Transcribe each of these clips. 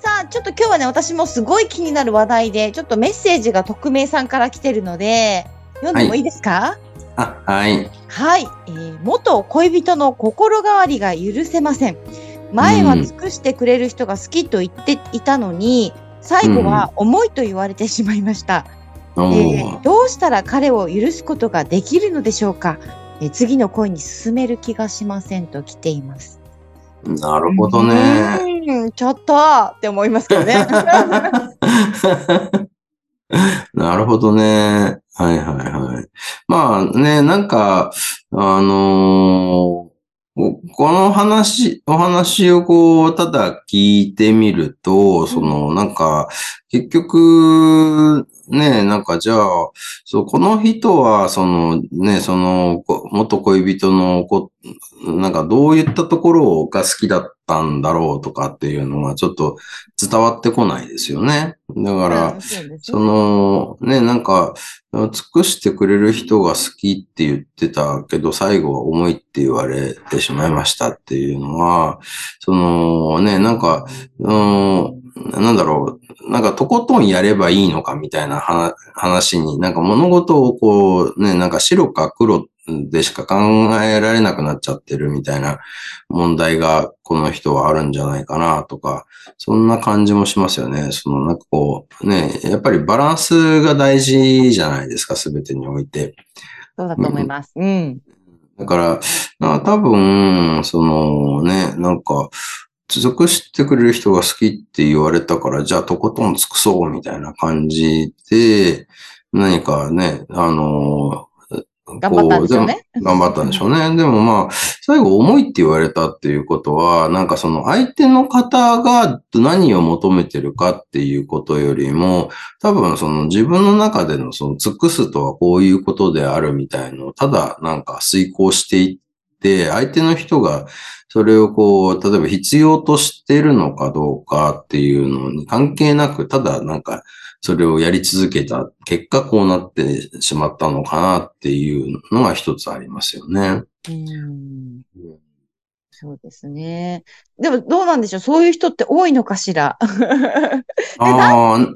さあ、ちょっと今日はね、私もすごい気になる話題で、ちょっとメッセージが匿名さんから来てるので、読んでもいいですか？あ、はい。はい、えー元恋人の心変わりが許せません。前は尽くしてくれる人が好きと言っていたのに、最後は重いと言われてしまいました。おえーーどうしたら彼を許すことができるのでしょうか、えー次の恋に進める気がしませんと来ています。なるほどね。うーん、ちょっとって思いますけどね。なるほどね。はいはいはい。まあね、なんか、あのーここの話、お話をこう、ただ聞いてみると、その、なんか、結局、ね、なんかじゃあ、そう、この人は、その、ね、その、こ元恋人のこ、なんかどういったところが好きだったんだろうとかっていうのがちょっと伝わってこないですよね。だから、うんそその、ね、なんか、尽くしてくれる人が好きって言ってたけど、最後は重いって言われてしまいましたっていうのは、その、ね、なんか、うん、なんだろう、なんかとことんやればいいのかみたいな話話に、なんか物事をこう、ね、なんか白か黒でしか考えられなくなっちゃってるみたいな問題がこの人はあるんじゃないかなとか、そんな感じもしますよね。そのなんかこう、ね、やっぱりバランスが大事じゃないですか、すべてにおいて。そうだと思います。うん。だから、多分、そのね、なんか、尽くしてくれる人が好きって言われたから、じゃあとことん尽くそうみたいな感じで、何かね、あの、頑張ったんでしょうねこ頑張ったんでしょうね。でもまあ、最後重いって言われたっていうことは、なんかその相手の方が何を求めてるかっていうことよりも、多分その自分の中でのその尽くすとはこういうことであるみたいのを、ただなんか遂行していって、相手の人がそれをこう、例えば必要としてるのかどうかっていうのに関係なく、ただなんかそれをやり続けた結果こうなってしまったのかなっていうのが一つありますよね。うんそうですね。でもどうなんでしょう？そういう人って多いのかしら？ああ、男性、イメー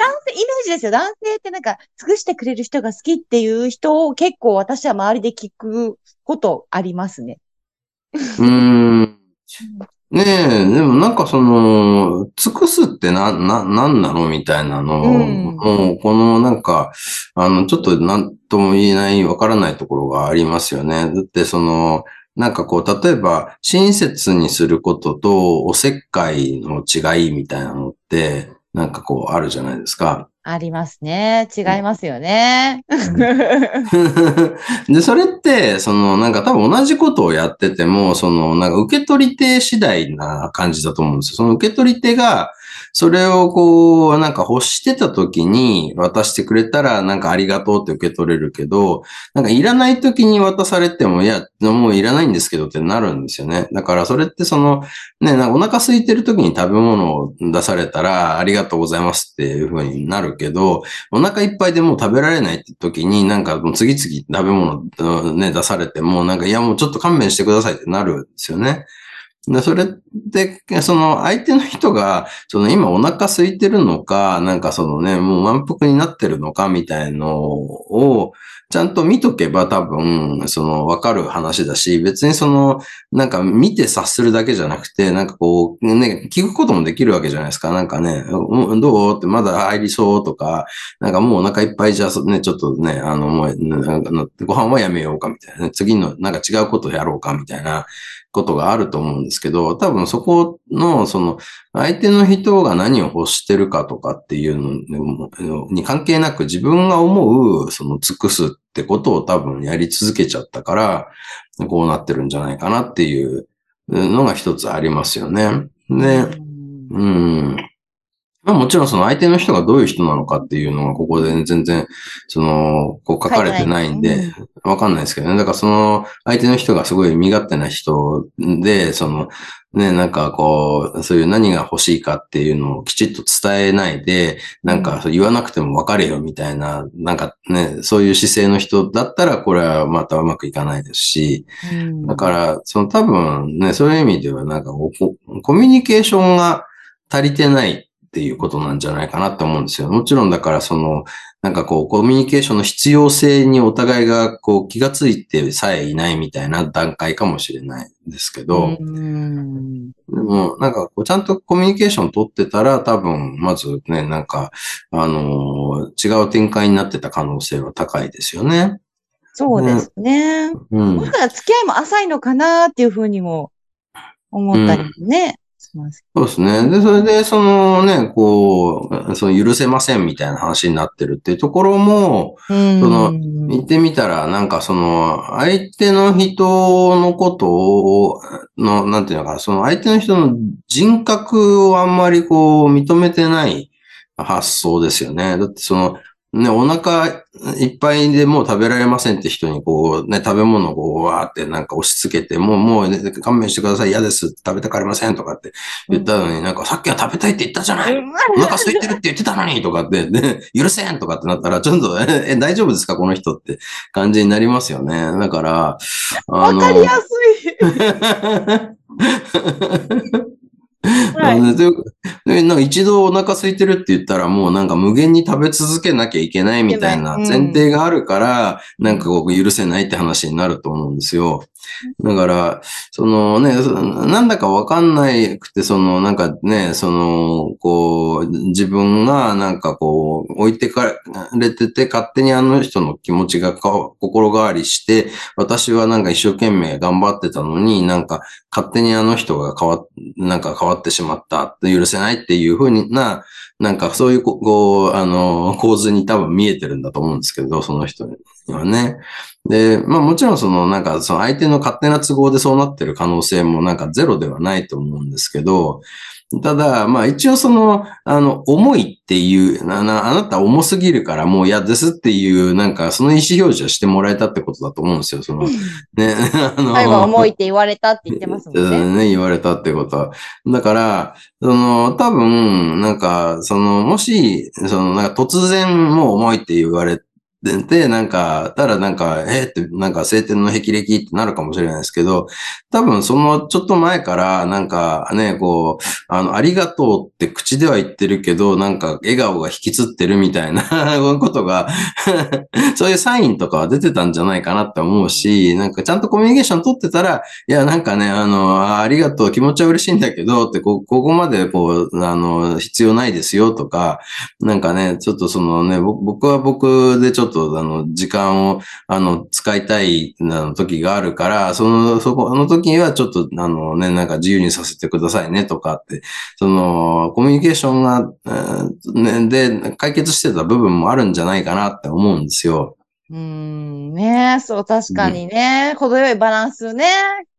ジですよ。男性ってなんか、尽くしてくれる人が好きっていう人を結構私は周りで聞くことありますね。うーん。ねえ、でもなんかその、尽くすってな、な、なんなのみたいなのを、うんもうこのなんか、あの、ちょっとなんとも言えない、わからないところがありますよね。だってその、なんかこう、例えば、親切にすることとおせっかいの違いみたいなのって、なんかこう、あるじゃないですか。ありますね。違いますよね。で、それって、その、なんか多分同じことをやってても、その、なんか受け取り手次第な感じだと思うんですよ。その受け取り手が、それをこう、なんか欲してた時に渡してくれたら、なんかありがとうって受け取れるけど、なんかいらない時に渡されても、いや、もういらないんですけどってなるんですよね。だからそれってその、ね、なんかお腹空いてる時に食べ物を出されたら、ありがとうございますっていう風になるけど、お腹いっぱいでもう食べられないって時に、なんか次々食べ物ね、出されても、なんかいやもうちょっと勘弁してくださいってなるんですよね。でそれって、その相手の人が、その今お腹空いてるのか、なんかそのね、もう満腹になってるのかみたいのを、ちゃんと見とけば多分、そのわかる話だし、別にその、なんか見て察するだけじゃなくて、なんかこう、ね、聞くこともできるわけじゃないですか。なんかね、どうってまだ入りそうとか、なんかもうお腹いっぱいじゃね、ちょっとね、あの、もう、ご飯はやめようかみたいなね、次のなんか違うことをやろうかみたいなことがあると思うんですけど、多分そこの、その、相手の人が何を欲してるかとかっていうのに関係なく自分が思う、その尽くすってことを多分やり続けちゃったから、こうなってるんじゃないかなっていうのが一つありますよね。で、うん。まあもちろんその相手の人がどういう人なのかっていうのはここで全然、その、こう書かれてないんで、わかんないですけどね。だからその相手の人がすごい身勝手な人で、その、ね、なんかこう、そういう何が欲しいかっていうのをきちっと伝えないで、なんか言わなくても分かれよみたいな、なんかね、そういう姿勢の人だったらこれはまたうまくいかないですし、だから、その多分ね、そういう意味ではなんかコミュニケーションが足りてないっていうことなんじゃないかなって思うんですよ。もちろんだからその、なんかこう、コミュニケーションの必要性にお互いがこう気がついてさえいないみたいな段階かもしれないんですけど、でもなんかこうちゃんとコミュニケーション取ってたら多分、まずね、なんか、あのー、違う展開になってた可能性は高いですよね。そうですね。ねうん。もしかしたら付き合いも浅いのかなっていうふうにも思ったりね。します。そうですね。で、それで、そのね、こう、その許せませんみたいな話になってるっていうところも、その、言ってみたら、なんかその、相手の人のことを、の、なんていうのかな、その相手の人の人格をあんまりこう、認めてない発想ですよね。だってその、ね、お腹いっぱいでもう食べられませんって人にこうね、食べ物をこうわーってなんか押し付けて、もうもう、ね、勘弁してください、嫌です、食べたかりませんとかって言ったのに、うん、なんかさっきは食べたいって言ったじゃない、お腹空いてるって言ってたのにとかって、ね、許せんとかってなったら、ちょっと、え、大丈夫ですかこの人って感じになりますよね。だから。わかりやすい はい、なんか一度お腹空いてるって言ったらもうなんか無限に食べ続けなきゃいけないみたいな前提があるから、なんかこう許せないって話になると思うんですよ。だから、そのね、なんだかわかんないくて、そのなんかね、その、こう、自分がなんかこう、置いてかれてて、勝手にあの人の気持ちが心変わりして、私はなんか一生懸命頑張ってたのに、なんか勝手にあの人が変わ、なんか変わってしまった許せないっていうふうにな、なんかそういうこう、あの、構図に多分見えてるんだと思うんですけど、その人にはね。で、まあもちろんそのなんかその相手の勝手な都合でそうなってる可能性もなんかゼロではないと思うんですけど、ただ、まあ一応その、あの、重いっていう、あなあなた重すぎるからもう嫌ですっていう、なんかその意思表示をしてもらえたってことだと思うんですよ。その、ね、あの。最後重いって言われたって言ってますもんね。ね、言われたってことは。だから、その、多分、なんか、その、もし、その、なんか突然もう重いって言われで、でなんか、たらなんか、えー、って、なんか晴天の霹靂ってなるかもしれないですけど、多分そのちょっと前から、なんかね、こう、あの、ありがとうって口では言ってるけど、なんか笑顔が引きつってるみたいなことが そういうサインとかは出てたんじゃないかなって思うし、なんかちゃんとコミュニケーション取ってたら、いや、なんかね、あの、ありがとう、気持ちは嬉しいんだけど、ってこ、ここまでこう、あの、必要ないですよとか、なんかね、ちょっとそのね、僕は僕でちょっとと、あの、時間を、あの、使いたい、な時があるから、その、そこ、あの時にはちょっと、あのね、なんか自由にさせてくださいねとかって、その、コミュニケーションが、ね、で、解決してた部分もあるんじゃないかなって思うんですよ。うん、ねそう、確かにね、うん、程よいバランスね。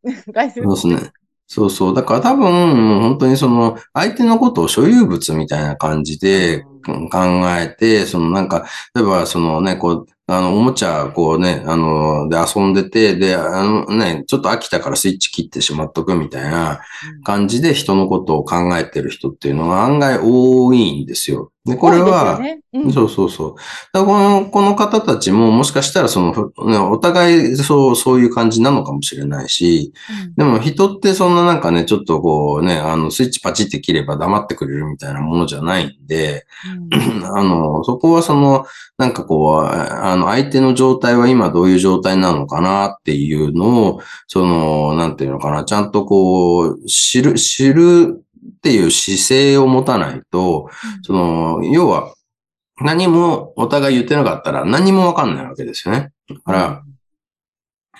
そうですね。そうそう。だから多分、本当にその、相手のことを所有物みたいな感じで考えて、そのなんか、例えばそのね、こう、あの、おもちゃ、こうね、あの、で遊んでて、で、あのね、ちょっと飽きたからスイッチ切ってしまっとくみたいな感じで人のことを考えてる人っていうのが案外多いんですよ。で、これは、ねうん、そうそうそう。だこの、この方たちももしかしたらその、ね、お互いそう、そういう感じなのかもしれないし、うん、でも人ってそんななんかね、ちょっとこうね、あの、スイッチパチって切れば黙ってくれるみたいなものじゃないんで、うん、あの、そこはその、なんかこう、あの、相手の状態は今どういう状態なのかなっていうのを、その、なんていうのかな、ちゃんとこう、知る、知るっていう姿勢を持たないと、その、要は、何もお互い言ってなかったら何もわかんないわけですよね。だから、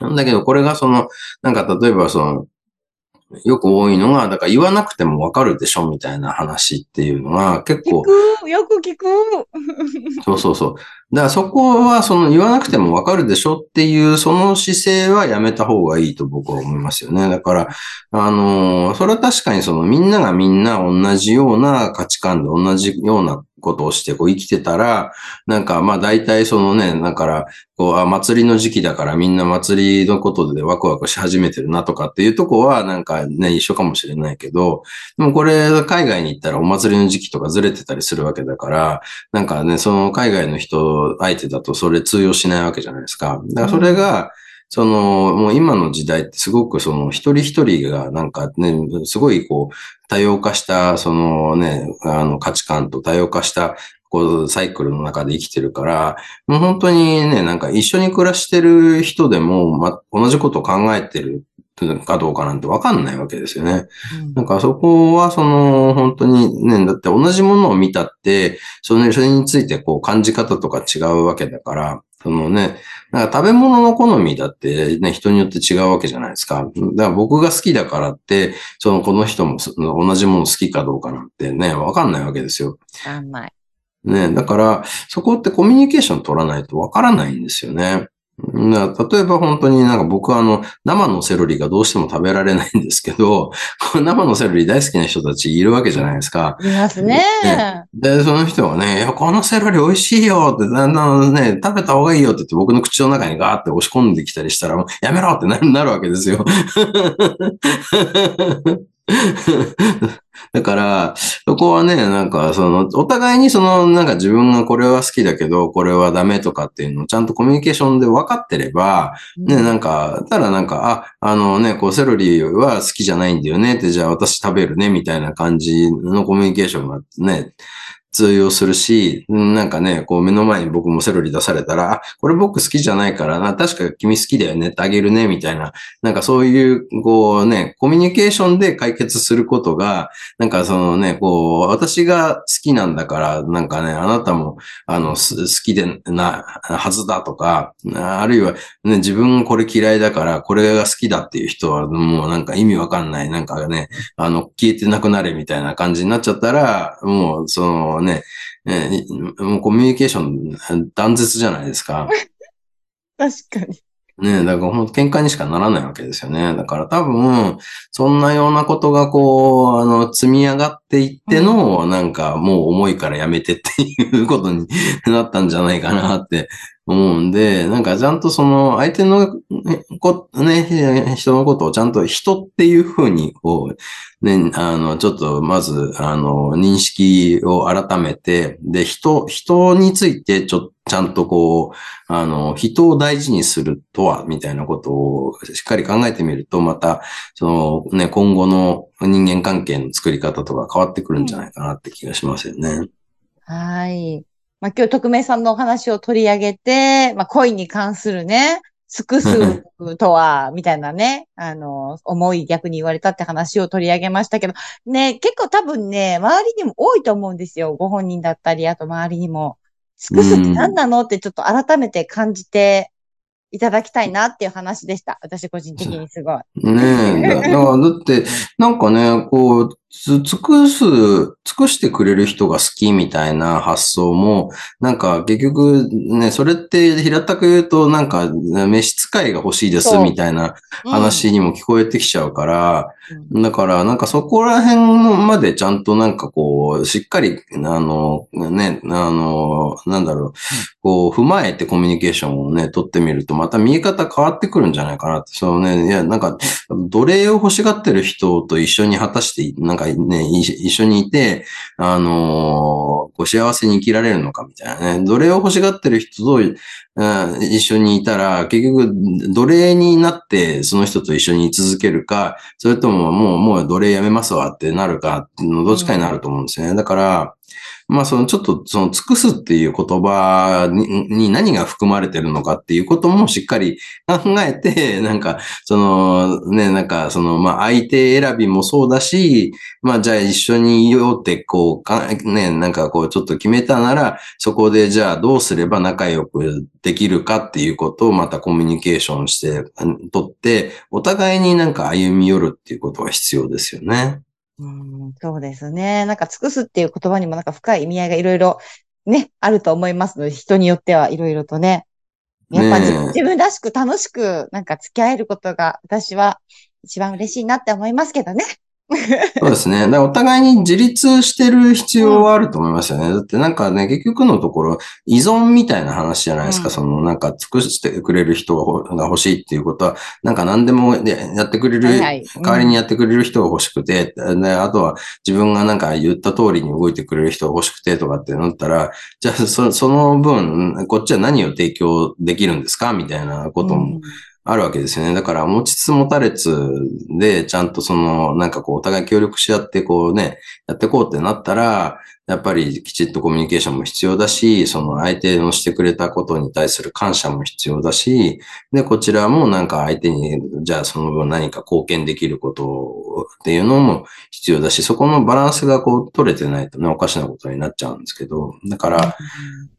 なんだけど、これがその、なんか例えばその、よく多いのが、だから言わなくてもわかるでしょみたいな話っていうのが結構。聞くよく聞く そうそうそう。だからそこはその言わなくてもわかるでしょっていうその姿勢はやめた方がいいと僕は思いますよね。だから、あのーそれは確かにそのみんながみんな同じような価値観で同じようなことをしてこう生きてたら、なんかまあ大体そのね、だから、こう、あ、祭りの時期だからみんな祭りのことでワクワクし始めてるなとかっていうとこはなんかね、一緒かもしれないけど、でもこれ海外に行ったらお祭りの時期とかずれてたりするわけだから、なんかね、その海外の人相手だとそれ通用しないわけじゃないですか。だからそれが、その、もう今の時代ってすごくその一人一人がなんかね、すごいこう、多様化した、そのね、あの価値観と多様化した、こう、サイクルの中で生きてるから、もう本当にね、なんか一緒に暮らしてる人でも、ま、同じことを考えてるかどうかなんてわかんないわけですよね。なんかそこはその本当にね、だって同じものを見たって、そのそれについてこう感じ方とか違うわけだから、そのね、なんか食べ物の好みだってね、人によって違うわけじゃないですか。だから僕が好きだからって、そのこの人もそ同じもの好きかどうかなんてね、わかんないわけですよ。甘い。ね、だから、そこってコミュニケーション取らないとわからないんですよね。な例えば本当になんか僕はあの生のセロリがどうしても食べられないんですけど、この生のセロリ大好きな人たちいるわけじゃないですか。いますね。で、その人はね、いや、このセロリ美味しいよって、だんだんね、食べた方がいいよって言って僕の口の中にガーって押し込んできたりしたら、やめろってなるわけですよ。だから、そこはね、なんか、その、お互いにその、なんか自分がこれは好きだけど、これはダメとかっていうのをちゃんとコミュニケーションで分かってれば、ね、なんか、ただなんか、あ、あのね、こう、セロリは好きじゃないんだよねって、じゃあ私食べるね、みたいな感じのコミュニケーションがね、通用するし、なんかね、こう目の前に僕もセロリ出されたら、あ、これ僕好きじゃないからな、確か君好きだよねってあげるね、みたいな、なんかそういう、こうね、コミュニケーションで解決することが、なんかそのね、こう、私が好きなんだから、なんかね、あなたも、あの、好きでな、はずだとか、あるいは、ね、自分これ嫌いだから、これが好きだっていう人は、もうなんか意味わかんない、なんかね、あの、消えてなくなれみたいな感じになっちゃったら、もう、そのね、えもうコミュニケーション断絶じゃないですか。確かに。ねだから本当喧嘩にしかならないわけですよね。だから多分、そんなようなことがこう、あの、積み上がっていっての、なんかもう重いからやめてっていうことになったんじゃないかなって思うんで、なんかちゃんとその相手の、こね、人のことをちゃんと人っていうふうに、こう、ね、あの、ちょっとまず、あの、認識を改めて、で、人、人についてちょっとちゃんとこう、あの、人を大事にするとは、みたいなことをしっかり考えてみると、また、そのね、今後の人間関係の作り方とか変わってくるんじゃないかなって気がしますよね。はい。まあ、今日、匿名さんのお話を取り上げて、まあ、恋に関するね、尽くすとは、みたいなね、あの、思い逆に言われたって話を取り上げましたけど、ね、結構多分ね、周りにも多いと思うんですよ。ご本人だったり、あと周りにも。尽くすって何なのってちょっと改めて感じていただきたいなっていう話でした。私個人的にすごい。ねえ。だだって、なんかね、こう、つ尽くす、尽くしてくれる人が好きみたいな発想も、なんか結局ね、それって平たく言うと、なんか召使いが欲しいですみたいな話にも聞こえてきちゃうから、だからなんかそこら辺までちゃんとなんかこう、しっかり、あの、ね、あの、なんだろう、こう、踏まえてコミュニケーションをね、取ってみると、また見え方変わってくるんじゃないかなって、そうね、いや、なんか、奴隷を欲しがってる人と一緒に果たして、なんかね、一緒にいて、あのこう幸せに生きられるのかみたいなね。どれを欲しがってる人と、一緒にいたら、結局、奴隷になって、その人と一緒に居続けるか、それとももう、もう奴隷やめますわってなるか、どっちかになると思うんですよね。だから、まあそのちょっとその尽くすっていう言葉に何が含まれてるのかっていうこともしっかり考えて、なんかそのね、なんかそのまあ相手選びもそうだし、まあじゃあ一緒にいようってこう、ね、なんかこうちょっと決めたなら、そこでじゃあどうすれば仲良くできるかっていうことをまたコミュニケーションしてとって、お互いになんか歩み寄るっていうことが必要ですよね。うん、そうですね。なんか尽くすっていう言葉にもなんか深い意味合いがいろいろね、あると思いますので、人によってはいろいろとね。やっぱ自自分らしく楽しくなんか付き合えることが私は一番嬉しいなって思いますけどね。そうですね。だからお互いに自立してる必要はあると思いますよね。だってなんかね、結局のところ依存みたいな話じゃないですか。うん、そのなんか尽くしてくれる人が欲しいっていうことは、なんか何でもやってくれる、はいはいうん、代わりにやってくれる人が欲しくて、で、あとは自分がなんか言った通りに動いてくれる人が欲しくてとかってなったら、じゃあそその分、こっちは何を提供できるんですか？みたいなことも、うんあるわけですよね。だから持ちつ持たれつで、ちゃんとその、なんかこう、お互い協力し合って、こうね、やっていこうってなったら、やっぱりきちっとコミュニケーションも必要だし、その相手のしてくれたことに対する感謝も必要だし、で、こちらもなんか相手に、じゃあその分何か貢献できることっていうのも必要だし、そこのバランスがこう取れてないとね、おかしなことになっちゃうんですけど、だから、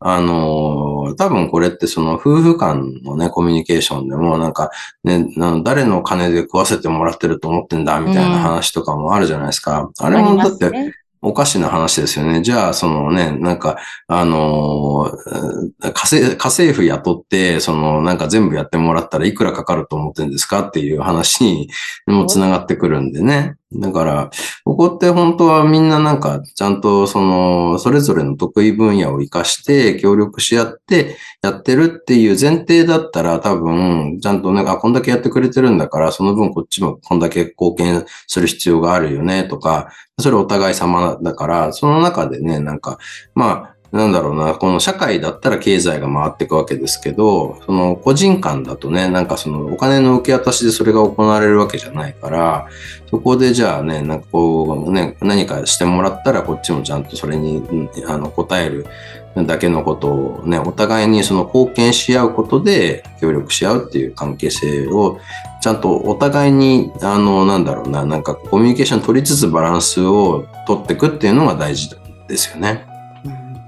あの、多分これってその夫婦間のね、コミュニケーションでもなんかね、誰の金で食わせてもらってると思ってんだみたいな話とかもあるじゃないですか。あれもだって、おかしな話ですよね。じゃあ、そのね、なんか、あのー、家政、家政婦雇って、その、なんか全部やってもらったらいくらかかると思ってんですかっていう話にも繋がってくるんでね。だから、ここって本当はみんななんか、ちゃんとその、それぞれの得意分野を活かして協力し合ってやってるっていう前提だったら多分、ちゃんとね、あ、こんだけやってくれてるんだから、その分こっちもこんだけ貢献する必要があるよねとか、それお互い様だから、その中でね、なんか、まあ、なんだろうな、この社会だったら経済が回っていくわけですけど、その個人間だとね、なんかそのお金の受け渡しでそれが行われるわけじゃないから、そこでじゃあね、なんかこうね、何かしてもらったらこっちもちゃんとそれに、あの、答えるだけのことをね、お互いにその貢献し合うことで協力し合うっていう関係性をちゃんとお互いに、あの、なんだろうな、なんかコミュニケーション取りつつバランスを取っていくっていうのが大事ですよね。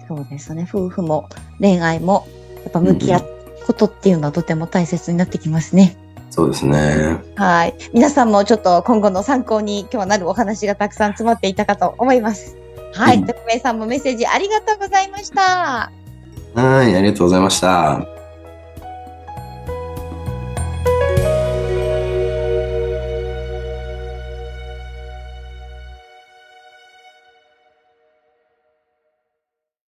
そうですね。夫婦も恋愛も、やっぱ向き合うことっていうのはとても大切になってきますね。そうですね。はい。皆さんもちょっと今後の参考に今日はなるお話がたくさん詰まっていたかと思います。はい。徳明さんもメッセージありがとうございました。はい。ありがとうございました。